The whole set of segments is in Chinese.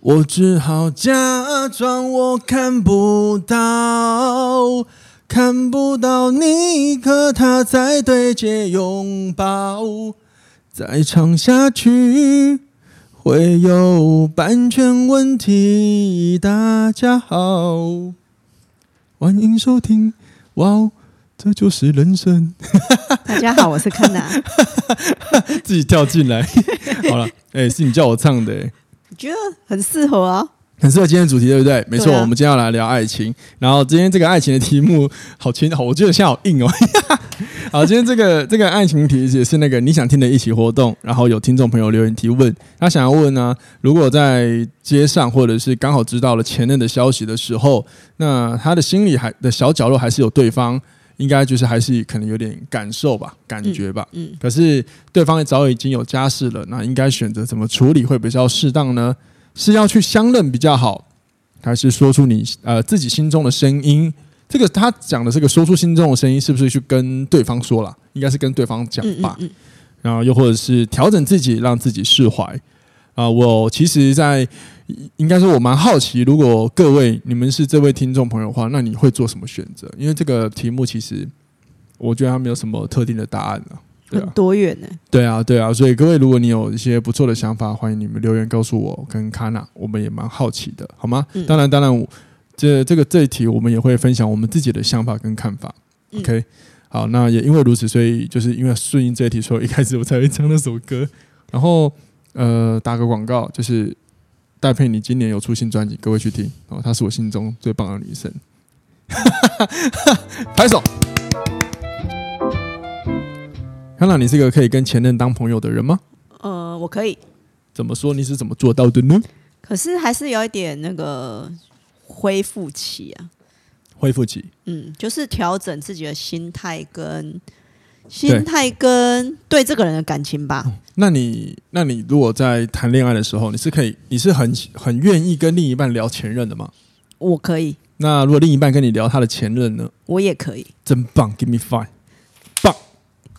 我只好假装我看不到，看不到你和他在对街拥抱，再唱下去会有版权问题。大家好，欢迎收听，哇，这就是人生。大家好，我是康娜，自己跳进来，好了，哎、欸，是你叫我唱的、欸。觉得很适合啊，很适合今天的主题，对不对？没错，啊、我们今天要来聊爱情。然后今天这个爱情的题目好轻，好，我觉得现在好硬哦。好，今天这个这个爱情题也是那个你想听的一起活动。然后有听众朋友留言提问，他想要问呢、啊，如果在街上或者是刚好知道了前任的消息的时候，那他的心里还的小角落还是有对方。应该就是还是可能有点感受吧，感觉吧。嗯。嗯，可是对方也早已经有家室了，那应该选择怎么处理会比较适当呢？是要去相认比较好，还是说出你呃自己心中的声音？这个他讲的这个说出心中的声音，是不是去跟对方说了？应该是跟对方讲吧。嗯嗯嗯。然后又或者是调整自己，让自己释怀。啊，我其实，在应该说，我蛮好奇，如果各位你们是这位听众朋友的话，那你会做什么选择？因为这个题目其实，我觉得它没有什么特定的答案了，对啊，很多元呢。对啊，对啊，所以各位，如果你有一些不错的想法，欢迎你们留言告诉我跟卡娜，我们也蛮好奇的，好吗？嗯、当然，当然，这这个这一题我们也会分享我们自己的想法跟看法。嗯、OK，好，那也因为如此，所以就是因为顺应这一题，所以一开始我才会唱那首歌，然后。呃，打个广告，就是戴佩妮今年有出新专辑，各位去听哦。她是我心中最棒的女生，拍手。康娜，你是个可以跟前任当朋友的人吗？呃，我可以。怎么说？你是怎么做到的呢？可是还是有一点那个恢复期啊。恢复期。嗯，就是调整自己的心态跟。心态跟对这个人的感情吧。那你，那你如果在谈恋爱的时候，你是可以，你是很很愿意跟另一半聊前任的吗？我可以。那如果另一半跟你聊他的前任呢？我也可以。真棒，Give me five，棒。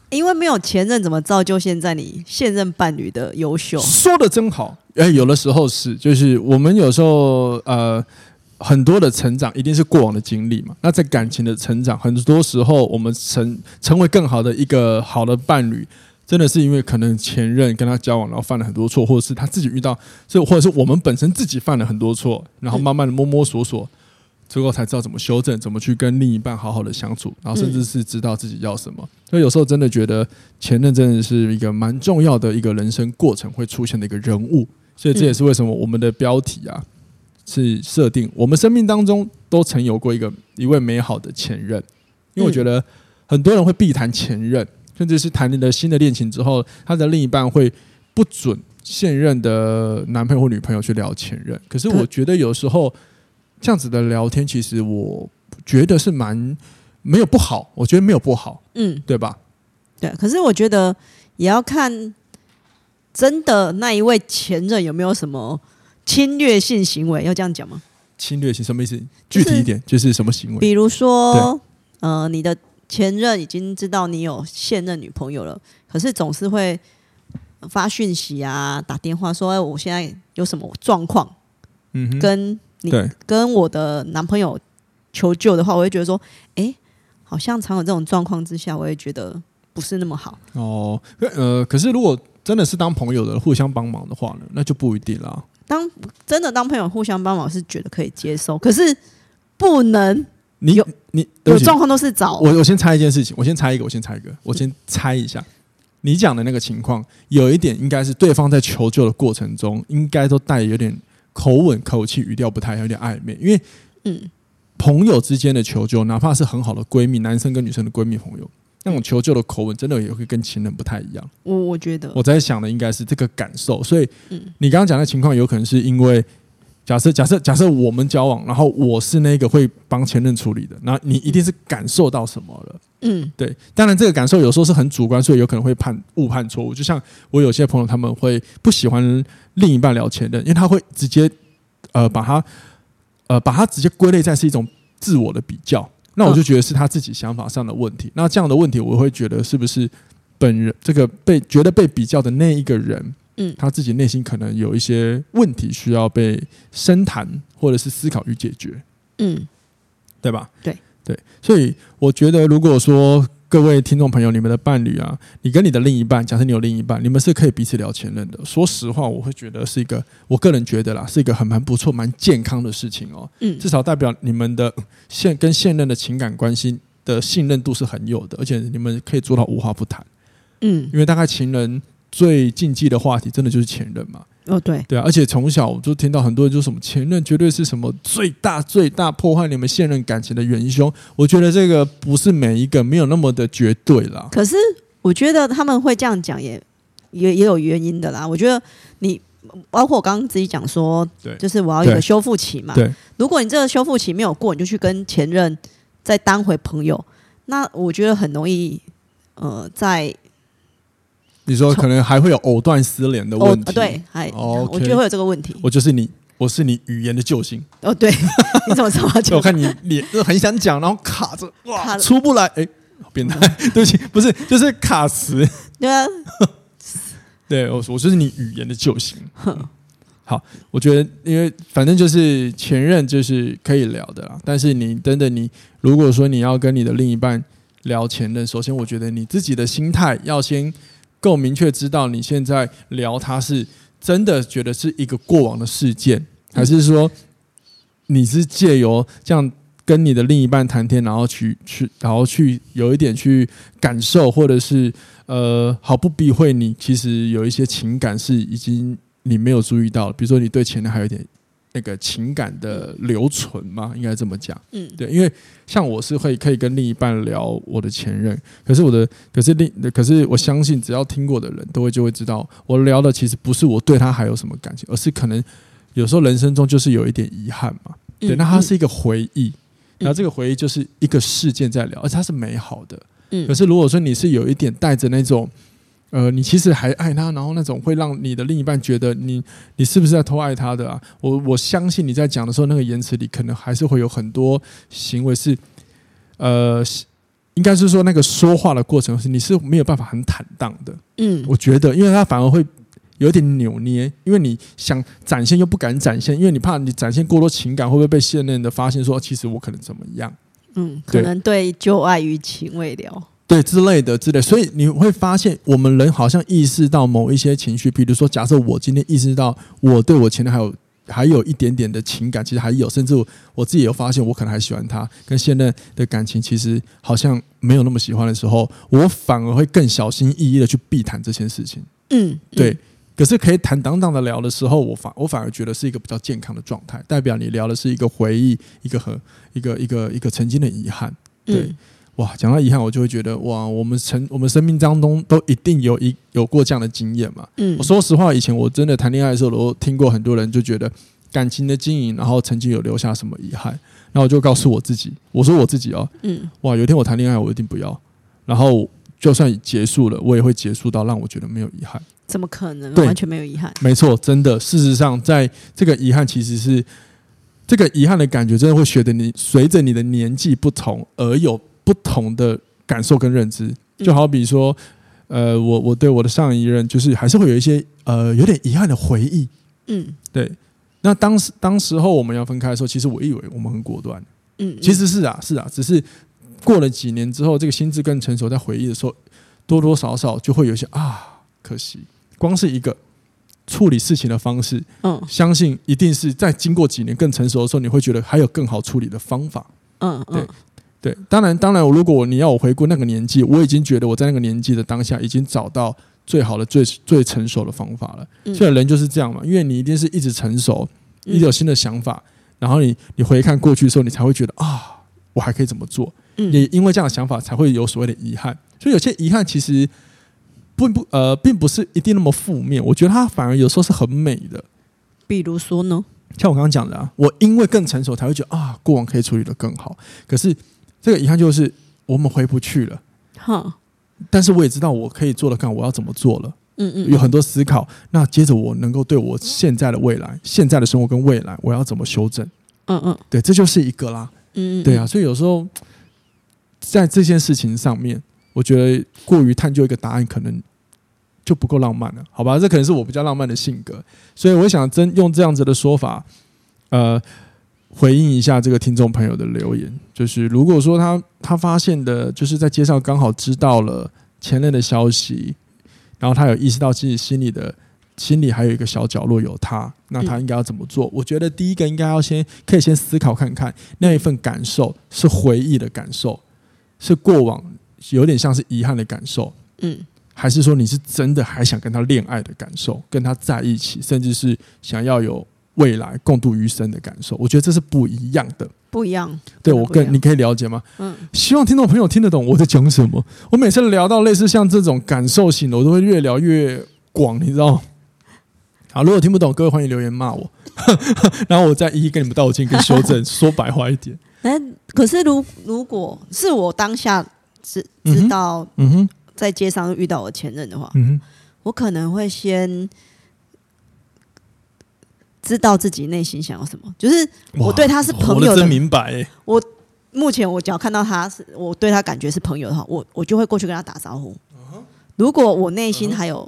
因为没有前任，怎么造就现在你现任伴侣的优秀？说的真好。哎，有的时候是，就是我们有时候呃。很多的成长一定是过往的经历嘛？那在感情的成长，很多时候我们成成为更好的一个好的伴侣，真的是因为可能前任跟他交往，然后犯了很多错，或者是他自己遇到，所以或者是我们本身自己犯了很多错，然后慢慢的摸摸索索，最后才知道怎么修正，怎么去跟另一半好好的相处，然后甚至是知道自己要什么。所以有时候真的觉得前任真的是一个蛮重要的一个人生过程会出现的一个人物，所以这也是为什么我们的标题啊。是设定，我们生命当中都曾有过一个一位美好的前任，因为我觉得很多人会避谈前任，甚至是谈了新的恋情之后，他的另一半会不准现任的男朋友或女朋友去聊前任。可是我觉得有时候这样子的聊天，其实我觉得是蛮没有不好，我觉得没有不好，嗯，对吧？对，可是我觉得也要看真的那一位前任有没有什么。侵略性行为要这样讲吗？侵略性什么意思？具体一点，就是、就是什么行为？比如说，呃，你的前任已经知道你有现任女朋友了，可是总是会发讯息啊、打电话说：“哎，我现在有什么状况？”嗯哼，跟你跟我的男朋友求救的话，我会觉得说：“哎，好像常有这种状况之下，我也觉得不是那么好。”哦，呃，可是如果真的是当朋友的，互相帮忙的话呢，那就不一定了。当真的当朋友互相帮忙是觉得可以接受，可是不能你有你有状况都是找我。我先猜一件事情，我先猜一个，我先猜一个，我先猜一下。你讲的那个情况，有一点应该是对方在求救的过程中，应该都带有点口吻、口气、语调不太有点暧昧，因为嗯，朋友之间的求救，哪怕是很好的闺蜜，男生跟女生的闺蜜朋友。那种求救的口吻，真的也会跟情人不太一样。我我觉得，我在想的应该是这个感受。所以，你刚刚讲的情况，有可能是因为假设假设假设我们交往，然后我是那个会帮前任处理的，那你一定是感受到什么了？嗯，对。当然，这个感受有时候是很主观，所以有可能会判误判错误。就像我有些朋友，他们会不喜欢另一半聊前任，因为他会直接呃把他呃把他直接归类在是一种自我的比较。那我就觉得是他自己想法上的问题。哦、那这样的问题，我会觉得是不是本人这个被觉得被比较的那一个人？嗯，他自己内心可能有一些问题需要被深谈，或者是思考与解决。嗯，对吧？对对，所以我觉得，如果说各位听众朋友，你们的伴侣啊，你跟你的另一半，假设你有另一半，你们是可以彼此聊前任的。说实话，我会觉得是一个，我个人觉得啦，是一个很蛮不错、蛮健康的事情哦。嗯，至少代表你们的现跟现任的情感关系的信任度是很有的，而且你们可以做到无话不谈。嗯，因为大概情人。最禁忌的话题，真的就是前任嘛？哦，对，对啊，而且从小我就听到很多人说什么前任绝对是什么最大最大破坏你们现任感情的元凶。我觉得这个不是每一个没有那么的绝对啦。可是我觉得他们会这样讲，也也也有原因的啦。我觉得你包括我刚刚自己讲说，对，就是我要一个修复期嘛。对，如果你这个修复期没有过，你就去跟前任再当回朋友，那我觉得很容易，呃，在。你说可能还会有藕断丝连的问题，对，还，我觉得会有这个问题。我就是你，我是你语言的救星。哦，对，你怎么知道？我看你脸就很想讲，然后卡着，哇，出不来。哎，变态，对不起，不是，就是卡词。对啊，对我，我就是你语言的救星。好，我觉得，因为反正就是前任就是可以聊的啦。但是你等等，你如果说你要跟你的另一半聊前任，首先我觉得你自己的心态要先。够明确知道你现在聊他是真的觉得是一个过往的事件，还是说你是借由这样跟你的另一半谈天，然后去去然后去有一点去感受，或者是呃毫不避讳你其实有一些情感是已经你没有注意到，比如说你对前任还有一点。那个情感的留存嘛，应该这么讲。嗯，对，因为像我是会可以跟另一半聊我的前任，可是我的，可是另，可是我相信只要听过的人都会就会知道，我聊的其实不是我对他还有什么感情，而是可能有时候人生中就是有一点遗憾嘛。对，那它是一个回忆，然后这个回忆就是一个事件在聊，而且它是美好的。嗯，可是如果说你是有一点带着那种。呃，你其实还爱他，然后那种会让你的另一半觉得你你是不是在偷爱他的啊？我我相信你在讲的时候，那个言辞里可能还是会有很多行为是，呃，应该是说那个说话的过程是你是没有办法很坦荡的。嗯，我觉得，因为他反而会有点扭捏，因为你想展现又不敢展现，因为你怕你展现过多情感会不会被现任的发现说，其实我可能怎么样？嗯，可能对旧爱余情未了。对之类的之类，所以你会发现，我们人好像意识到某一些情绪，比如说，假设我今天意识到我对我前任还有还有一点点的情感，其实还有，甚至我，我自己有发现，我可能还喜欢他，跟现任的感情其实好像没有那么喜欢的时候，我反而会更小心翼翼的去避谈这件事情。嗯，对。可是可以坦荡荡的聊的时候，我反我反而觉得是一个比较健康的状态，代表你聊的是一个回忆，一个和一个一个一个曾经的遗憾。对。嗯哇，讲到遗憾，我就会觉得哇，我们成我们生命当中都一定有一有过这样的经验嘛。嗯，我说实话，以前我真的谈恋爱的时候，我听过很多人就觉得感情的经营，然后曾经有留下什么遗憾，然后我就告诉我自己，我说我自己哦，嗯，哇，有一天我谈恋爱，我一定不要，然后就算结束了，我也会结束到让我觉得没有遗憾。怎么可能？完全没有遗憾？没错，真的，事实上，在这个遗憾其实是这个遗憾的感觉，真的会随着你随着你的年纪不同而有。不同的感受跟认知，就好比说，呃，我我对我的上一任，就是还是会有一些呃有点遗憾的回忆。嗯，对。那当时当时候我们要分开的时候，其实我以为我们很果断。嗯，其实是啊，是啊，只是过了几年之后，这个心智更成熟，在回忆的时候，多多少少就会有些啊，可惜。光是一个处理事情的方式，嗯，相信一定是在经过几年更成熟的时候，你会觉得还有更好处理的方法。嗯，对。对，当然，当然，如果你要我回顾那个年纪，我已经觉得我在那个年纪的当下已经找到最好的、最最成熟的方法了。嗯、所以人就是这样嘛，因为你一定是一直成熟，一直有新的想法，嗯、然后你你回看过去的时候，你才会觉得啊，我还可以怎么做？嗯、也因为这样的想法，才会有所谓的遗憾。所以有些遗憾其实不不呃，并不是一定那么负面，我觉得它反而有时候是很美的。比如说呢？像我刚刚讲的啊，我因为更成熟才会觉得啊，过往可以处理的更好。可是这个遗憾就是我们回不去了。哈，但是我也知道我可以做的干，我要怎么做了。嗯嗯，有很多思考。那接着我能够对我现在的未来、现在的生活跟未来，我要怎么修正？嗯嗯，对，这就是一个啦。嗯嗯，对啊，所以有时候在这件事情上面，我觉得过于探究一个答案，可能就不够浪漫了。好吧，这可能是我比较浪漫的性格，所以我想真用这样子的说法，呃，回应一下这个听众朋友的留言，就是如果说他他发现的，就是在街上刚好知道了前任的消息。然后他有意识到自己心里的心里还有一个小角落有他，那他应该要怎么做？嗯、我觉得第一个应该要先可以先思考看看，那一份感受是回忆的感受，是过往有点像是遗憾的感受，嗯，还是说你是真的还想跟他恋爱的感受，跟他在一起，甚至是想要有未来共度余生的感受？我觉得这是不一样的。不一样，对我更你可以了解吗？嗯，希望听众朋友听得懂我在讲什么。我每次聊到类似像这种感受型的，我都会越聊越广，你知道吗？好，如果听不懂，各位欢迎留言骂我，然后我再一一跟你们道歉跟修正。说白话一点，哎，可是如如果是我当下知知道，嗯哼，在街上遇到我前任的话，嗯哼，我可能会先。知道自己内心想要什么，就是我对他是朋友的，真明白、欸。我目前我只要看到他是我对他感觉是朋友的话，我我就会过去跟他打招呼。如果我内心还有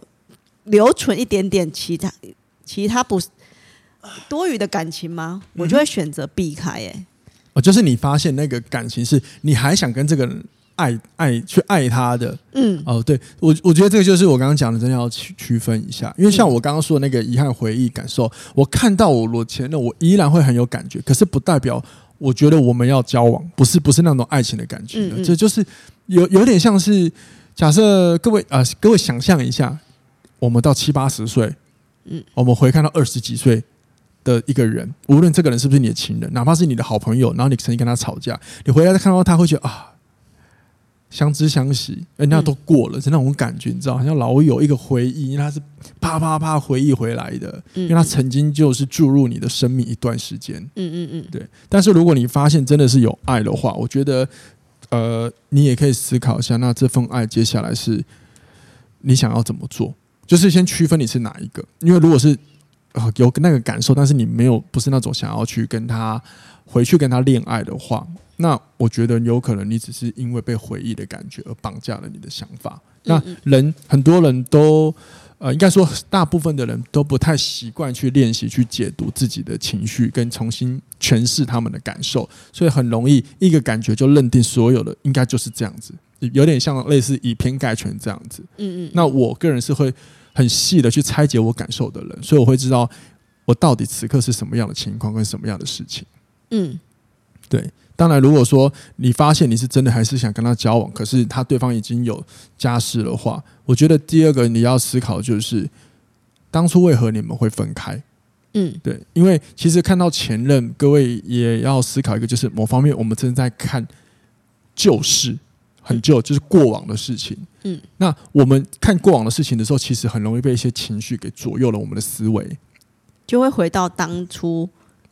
留存一点点其他其他不多余的感情吗？我就会选择避开、欸。哎，哦，就是你发现那个感情是你还想跟这个人。爱爱去爱他的，嗯，哦，对我，我觉得这个就是我刚刚讲的，真的要区区分一下，因为像我刚刚说的那个遗憾回忆感受，我看到我我前任，我依然会很有感觉，可是不代表我觉得我们要交往，不是不是那种爱情的感觉的，这就是有有点像是假设各位啊、呃，各位想象一下，我们到七八十岁，嗯，我们回看到二十几岁的一个人，无论这个人是不是你的情人，哪怕是你的好朋友，然后你曾经跟他吵架，你回来再看到他，会觉得啊。相知相惜，人家都过了，是那种感觉，你知道，好像老有一个回忆，因为他是啪啪啪回忆回来的，因为他曾经就是注入你的生命一段时间，嗯嗯嗯，对。但是如果你发现真的是有爱的话，我觉得，呃，你也可以思考一下，那这份爱接下来是你想要怎么做？就是先区分你是哪一个，因为如果是呃有那个感受，但是你没有不是那种想要去跟他回去跟他恋爱的话。那我觉得有可能你只是因为被回忆的感觉而绑架了你的想法。那人很多人都呃，应该说大部分的人都不太习惯去练习去解读自己的情绪，跟重新诠释他们的感受，所以很容易一个感觉就认定所有的应该就是这样子，有点像类似以偏概全这样子。嗯嗯。那我个人是会很细的去拆解我感受的人，所以我会知道我到底此刻是什么样的情况跟什么样的事情。嗯，对。当然，如果说你发现你是真的还是想跟他交往，可是他对方已经有家室的话，我觉得第二个你要思考就是，当初为何你们会分开？嗯，对，因为其实看到前任，各位也要思考一个，就是某方面我们正在看旧事，很旧，就是过往的事情。嗯，那我们看过往的事情的时候，其实很容易被一些情绪给左右了我们的思维，就会回到当初。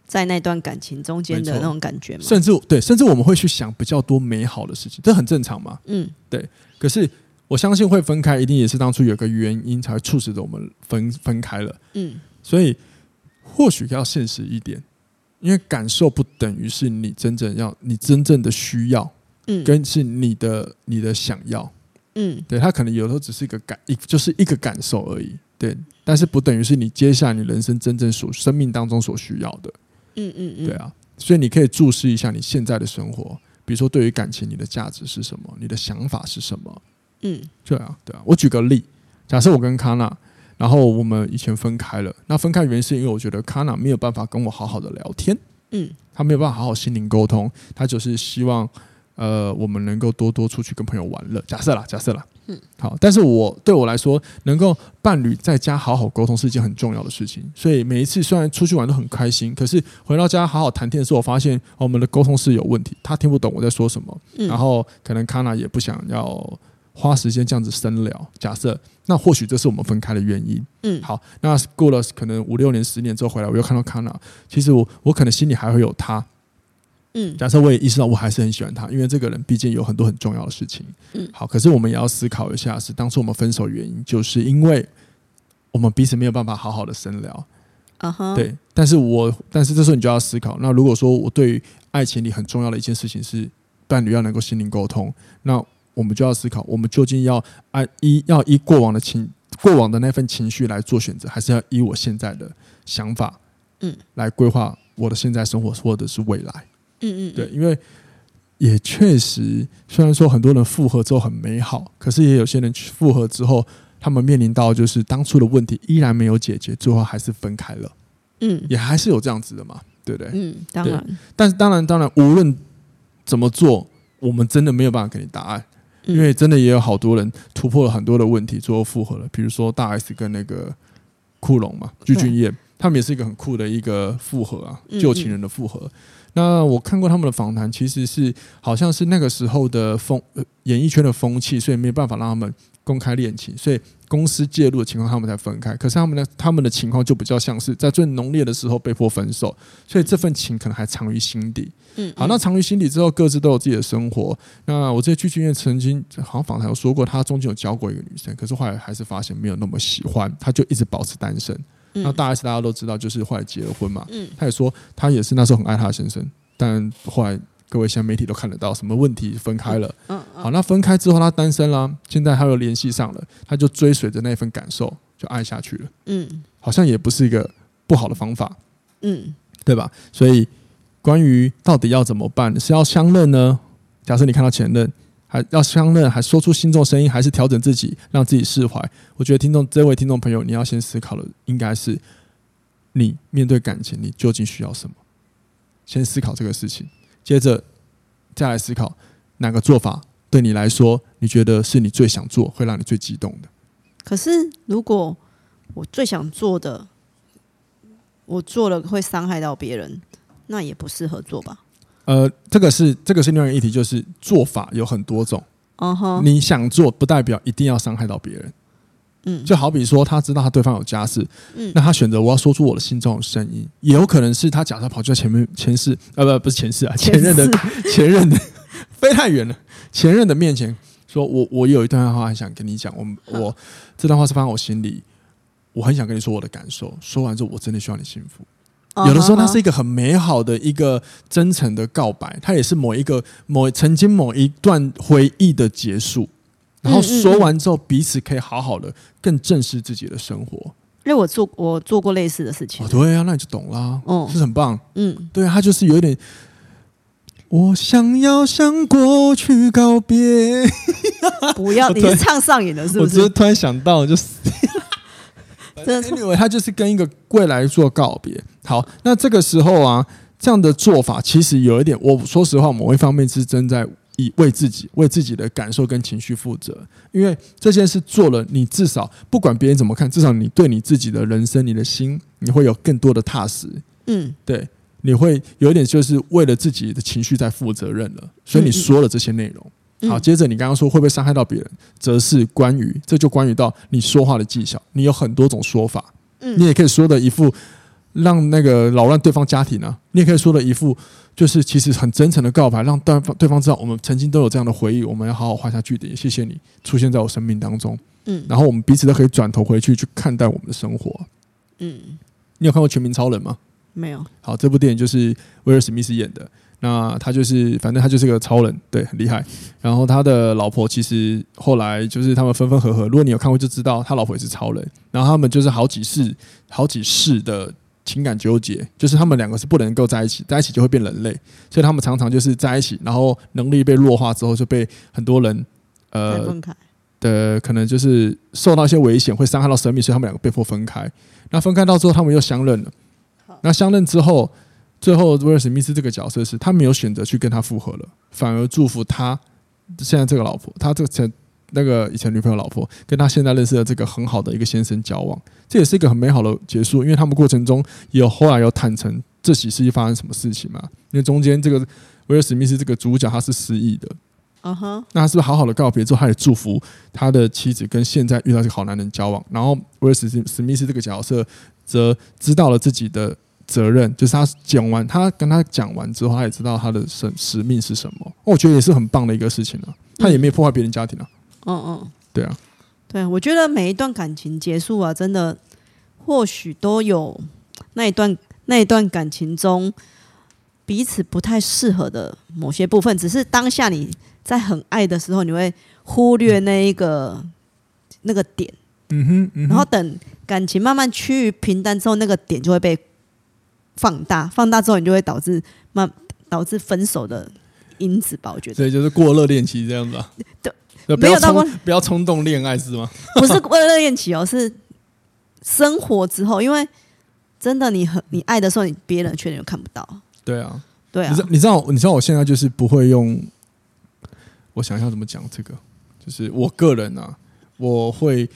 在那段感情中间的那种感觉吗？甚至对，甚至我们会去想比较多美好的事情，这很正常嘛。嗯，对。可是我相信会分开，一定也是当初有个原因才促使着我们分分开了。嗯，所以或许要现实一点，因为感受不等于是你真正要、你真正的需要，嗯，跟是你的你的想要，嗯，对，他可能有时候只是一个感，一就是一个感受而已，对。但是不等于是你接下来你人生真正所生命当中所需要的。嗯嗯嗯，对啊，所以你可以注视一下你现在的生活，比如说对于感情，你的价值是什么？你的想法是什么？嗯，对啊，对啊。我举个例，假设我跟卡娜，然后我们以前分开了，那分开原因是因为我觉得卡娜没有办法跟我好好的聊天，嗯，他没有办法好好心灵沟通，他就是希望。呃，我们能够多多出去跟朋友玩乐。假设啦，假设啦，嗯，好。但是我对我来说，能够伴侣在家好好沟通是一件很重要的事情。所以每一次虽然出去玩都很开心，可是回到家好好谈天的时候，我发现我们的沟通是有问题。他听不懂我在说什么，然后可能康娜也不想要花时间这样子深聊。假设，那或许这是我们分开的原因。嗯，好，那过了可能五六年、十年之后回来，我又看到康纳，其实我我可能心里还会有他。嗯，假设我也意识到我还是很喜欢他，因为这个人毕竟有很多很重要的事情。嗯，好，可是我们也要思考一下，是当初我们分手原因，就是因为我们彼此没有办法好好的深聊。啊哈，对，但是我但是这时候你就要思考，那如果说我对于爱情里很重要的一件事情是伴侣要能够心灵沟通，那我们就要思考，我们究竟要按依要依过往的情过往的那份情绪来做选择，还是要依我现在的想法，嗯，来规划我的现在生活或者是未来。嗯嗯，对，因为也确实，虽然说很多人复合之后很美好，可是也有些人复合之后，他们面临到就是当初的问题依然没有解决，最后还是分开了。嗯，也还是有这样子的嘛，对不对？嗯，当然。但是当然，当然，无论怎么做，我们真的没有办法给你答案，嗯、因为真的也有好多人突破了很多的问题，最后复合了。比如说大 S 跟那个库龙嘛，具俊曄，他们也是一个很酷的一个复合啊，旧情人的复合。嗯嗯那我看过他们的访谈，其实是好像是那个时候的风，呃，演艺圈的风气，所以没有办法让他们公开恋情，所以公司介入的情况，他们才分开。可是他们的他们的情况就比较像是在最浓烈的时候被迫分手，所以这份情可能还藏于心底。嗯，好，那藏于心底之后，各自都有自己的生活。那我这剧剧院曾经好像访谈有说过，他中间有交过一个女生，可是后来还是发现没有那么喜欢，他就一直保持单身。那大 S 大家都知道，就是后来结了婚嘛。嗯，他也说他也是那时候很爱他的先生，但后来各位现在媒体都看得到什么问题分开了。嗯，好，那分开之后他单身啦，现在他又联系上了，他就追随着那份感受就爱下去了。嗯，好像也不是一个不好的方法。嗯，对吧？所以关于到底要怎么办，是要相认呢？假设你看到前任。还要相认，还说出心中声音，还是调整自己，让自己释怀？我觉得听众这位听众朋友，你要先思考的应该是，你面对感情，你究竟需要什么？先思考这个事情，接着再来思考哪个做法对你来说，你觉得是你最想做，会让你最激动的。可是，如果我最想做的，我做了会伤害到别人，那也不适合做吧？呃，这个是这个是另外一个议题，就是做法有很多种。Uh huh. 你想做，不代表一定要伤害到别人。嗯，就好比说，他知道他对方有家室，嗯，那他选择我要说出我的心中的声音，也有可能是他假设跑去前面前世，呃，不，不是前世啊，前任的前任的飞太远了，前任的面前说，我我有一段话很想跟你讲，我我这段话是放在我心里，我很想跟你说我的感受，说完之后，我真的希望你幸福。有的时候，它是一个很美好的一个真诚的告白，它也是某一个某曾经某一段回忆的结束。然后说完之后，彼此可以好好的更正视自己的生活。因为我做我做过类似的事情，哦，对啊，那你就懂啦，哦，是很棒，嗯，对啊，他就是有一点，我想要向过去告别，不要，你是唱上瘾了是不是？我突然想到，就是。真的，因为他就是跟一个未来做告别。好，那这个时候啊，这样的做法其实有一点，我说实话，某一方面是正在以为自己、为自己的感受跟情绪负责。因为这件事做了，你至少不管别人怎么看，至少你对你自己的人生、你的心，你会有更多的踏实。嗯，对，你会有一点就是为了自己的情绪在负责任了。所以你说了这些内容。好，接着你刚刚说会不会伤害到别人，则是关于这就关于到你说话的技巧，你有很多种说法，嗯，你也可以说的一副让那个扰乱对方家庭啊，你也可以说的一副就是其实很真诚的告白，让对方对方知道我们曾经都有这样的回忆，我们要好好画下句点，谢谢你出现在我生命当中，嗯，然后我们彼此都可以转头回去去看待我们的生活，嗯，你有看过《全民超人》吗？没有。好，这部电影就是威尔史密斯演的。那他就是，反正他就是个超人，对，很厉害。然后他的老婆其实后来就是他们分分合合。如果你有看过，就知道他老婆也是超人。然后他们就是好几世、好几世的情感纠结，就是他们两个是不能够在一起，在一起就会变人类。所以他们常常就是在一起，然后能力被弱化之后，就被很多人呃的可能就是受到一些危险，会伤害到生命，所以他们两个被迫分开。那分开到之后，他们又相认了。那相认之后。最后，威尔史密斯这个角色是他没有选择去跟他复合了，反而祝福他现在这个老婆，他这个前那个以前女朋友老婆，跟他现在认识的这个很好的一个先生交往，这也是一个很美好的结束。因为他们过程中也有后来有坦诚这起事情发生什么事情嘛？因为中间这个威尔史密斯这个主角他是失忆的，啊哈，那他是不是好好的告别之后，他也祝福他的妻子跟现在遇到这个好男人交往？然后威尔史史密斯这个角色则知道了自己的责任，就是他讲完，他跟他讲完之后，他也知道他的使使命是什么。我觉得也是很棒的一个事情啊，他也没有破坏别人家庭啊。嗯嗯，对啊，对，我觉得每一段感情结束啊，真的或许都有那一段那一段感情中彼此不太适合的某些部分，只是当下你。在很爱的时候，你会忽略那一个那个点，嗯哼，嗯哼，然后等感情慢慢趋于平淡之后，那个点就会被放大，放大之后，你就会导致慢导致分手的因子吧？我觉得，所以就是过热恋期这样子啊？对，没有到过，不要冲动恋爱是吗？不是过热恋期哦，是生活之后，因为真的你很你爱的时候，你别人却又看不到。对啊，对啊，你知你知道你知道我现在就是不会用。我想一下怎么讲这个，就是我个人啊，我会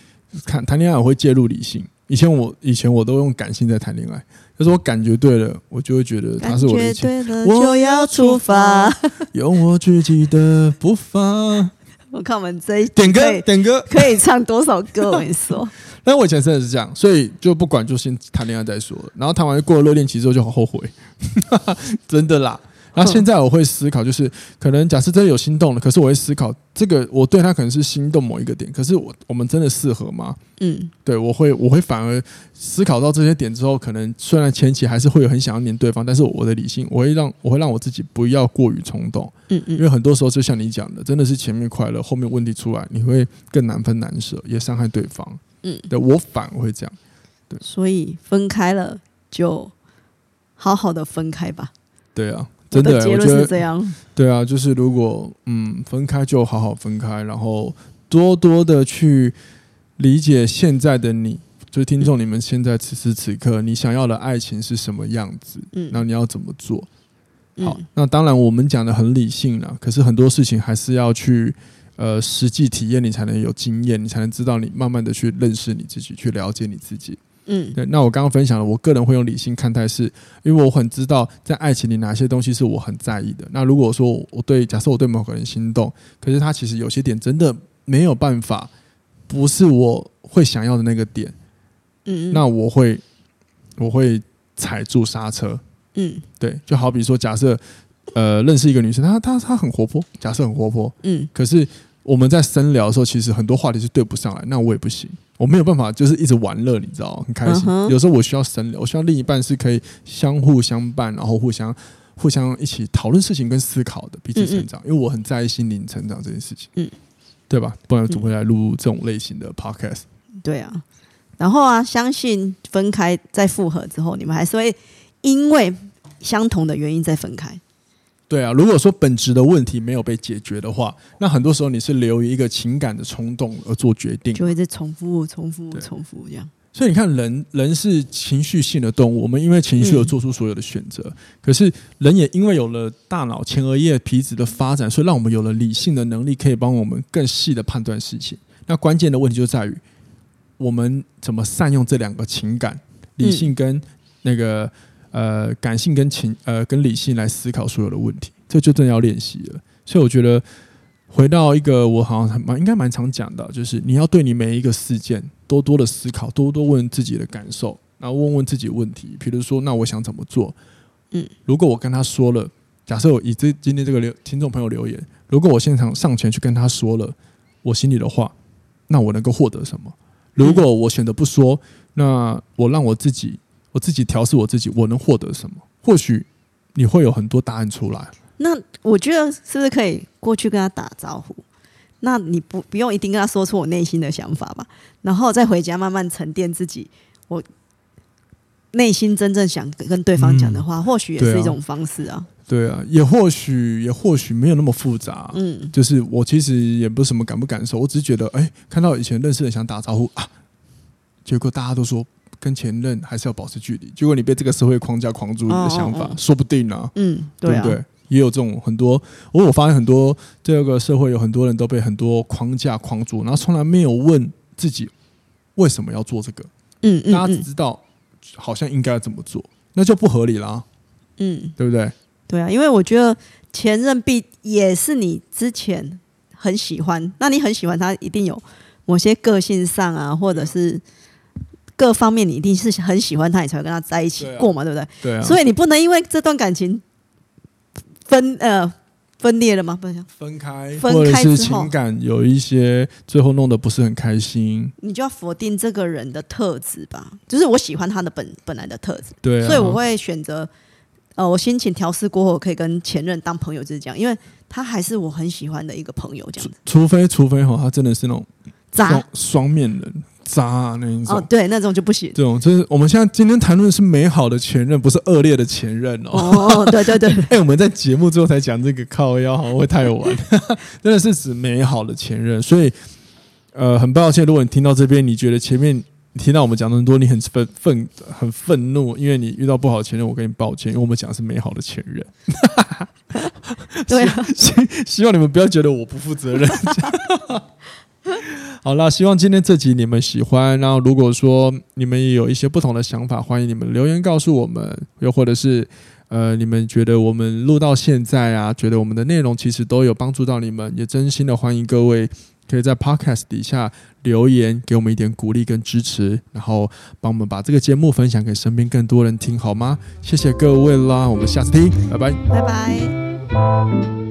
看谈恋爱，我会介入理性。以前我以前我都用感性在谈恋爱，就是我感觉对了，我就会觉得他是我的对了，就要出发，用我自己的步伐。我看我们这一点歌点歌可以唱多少歌？我跟你说，但我以前真的是这样，所以就不管，就先谈恋爱再说。然后谈完过了热恋期之后，就好后悔，真的啦。然后现在我会思考，就是可能假设真的有心动了，可是我会思考这个我对他可能是心动某一个点，可是我我们真的适合吗？嗯，对，我会我会反而思考到这些点之后，可能虽然前期还是会有很想要黏对方，但是我的理性我会让我会让我自己不要过于冲动，嗯嗯，因为很多时候就像你讲的，真的是前面快乐，后面问题出来，你会更难分难舍，也伤害对方。嗯，对我反而会这样，对，所以分开了就好好的分开吧。对啊。真的，结论是这样。对啊，就是如果嗯分开就好好分开，然后多多的去理解现在的你，就是听众你们现在此时此刻你想要的爱情是什么样子，嗯，那你要怎么做？好，那当然我们讲的很理性了，可是很多事情还是要去呃实际体验，你才能有经验，你才能知道你慢慢的去认识你自己，去了解你自己。嗯，对。那我刚刚分享了，我个人会用理性看待，是因为我很知道在爱情里哪些东西是我很在意的。那如果说我对，假设我对某个人心动，可是他其实有些点真的没有办法，不是我会想要的那个点，嗯，那我会我会踩住刹车。嗯，对。就好比说，假设呃认识一个女生，她她她很活泼，假设很活泼，嗯，可是我们在深聊的时候，其实很多话题是对不上来，那我也不行。我没有办法，就是一直玩乐，你知道，很开心。Uh huh. 有时候我需要深聊，我需要另一半是可以相互相伴，然后互相互相一起讨论事情跟思考的，彼此成长。嗯嗯，因为我很在意心灵成长这件事情，嗯，对吧？不然怎么会来录这种类型的 podcast？对啊，然后啊，相信分开再复合之后，你们还是会因为相同的原因再分开。对啊，如果说本质的问题没有被解决的话，那很多时候你是流于一个情感的冲动而做决定，就会在重复、重复、重复这样。所以你看人，人人是情绪性的动物，我们因为情绪而做出所有的选择。嗯、可是人也因为有了大脑前额叶皮质的发展，所以让我们有了理性的能力，可以帮我们更细的判断事情。那关键的问题就在于我们怎么善用这两个情感，理性跟那个。呃，感性跟情呃跟理性来思考所有的问题，这就真的要练习了。所以我觉得回到一个我好像蛮应该蛮常讲的，就是你要对你每一个事件多多的思考，多多问自己的感受，然后问问自己问题。比如说，那我想怎么做？嗯，如果我跟他说了，假设我以这今天这个留听众朋友留言，如果我现场上前去跟他说了我心里的话，那我能够获得什么？如果我选择不说，那我让我自己。我自己调试我自己，我能获得什么？或许你会有很多答案出来。那我觉得是不是可以过去跟他打招呼？那你不不用一定跟他说出我内心的想法吧？然后再回家慢慢沉淀自己，我内心真正想跟对方讲的话，嗯、或许也是一种方式啊。对啊，也或许也或许没有那么复杂。嗯，就是我其实也不是什么感不感受，我只是觉得，哎，看到以前认识的人想打招呼啊，结果大家都说。跟前任还是要保持距离。结果你被这个社会框架框住你的想法，哦哦哦说不定啊，嗯，对，不对？也有这种很多，我我发现很多这个社会有很多人都被很多框架框住，然后从来没有问自己为什么要做这个。嗯，嗯，嗯，大家只知道好像应该怎么做，那就不合理啦。嗯，对不对？对啊，因为我觉得前任必也是你之前很喜欢，那你很喜欢他，一定有某些个性上啊，或者是各方面，你一定是很喜欢他，你才会跟他在一起过嘛，对，不对？对啊。所以你不能因为这段感情分呃分裂了吗？不是分开，分开之后情感有一些最后弄得不是很开心，你就要否定这个人的特质吧。就是我喜欢他的本本来的特质，对、啊，所以我会选择。呃，我心情调试过后，可以跟前任当朋友，就是这样，因为他还是我很喜欢的一个朋友，这样子。除非，除非哈，他真的是那种渣双面人，渣、啊、那一种。哦，对，那种就不行。这种就是我们现在今天谈论的是美好的前任，不是恶劣的前任哦。哦，对对对。哎、欸，我们在节目最后才讲这个靠腰，好像会太晚。真的是指美好的前任，所以呃，很抱歉，如果你听到这边，你觉得前面。你听到我们讲那么多，你很愤愤很愤怒，因为你遇到不好的前任，我跟你抱歉，因为我们讲的是美好的前任。对啊，希希望你们不要觉得我不负责任。好了，希望今天这集你们喜欢。然后如果说你们也有一些不同的想法，欢迎你们留言告诉我们。又或者是呃，你们觉得我们录到现在啊，觉得我们的内容其实都有帮助到你们，也真心的欢迎各位。可以在 Podcast 底下留言，给我们一点鼓励跟支持，然后帮我们把这个节目分享给身边更多人听，好吗？谢谢各位啦，我们下次听，拜拜，拜拜。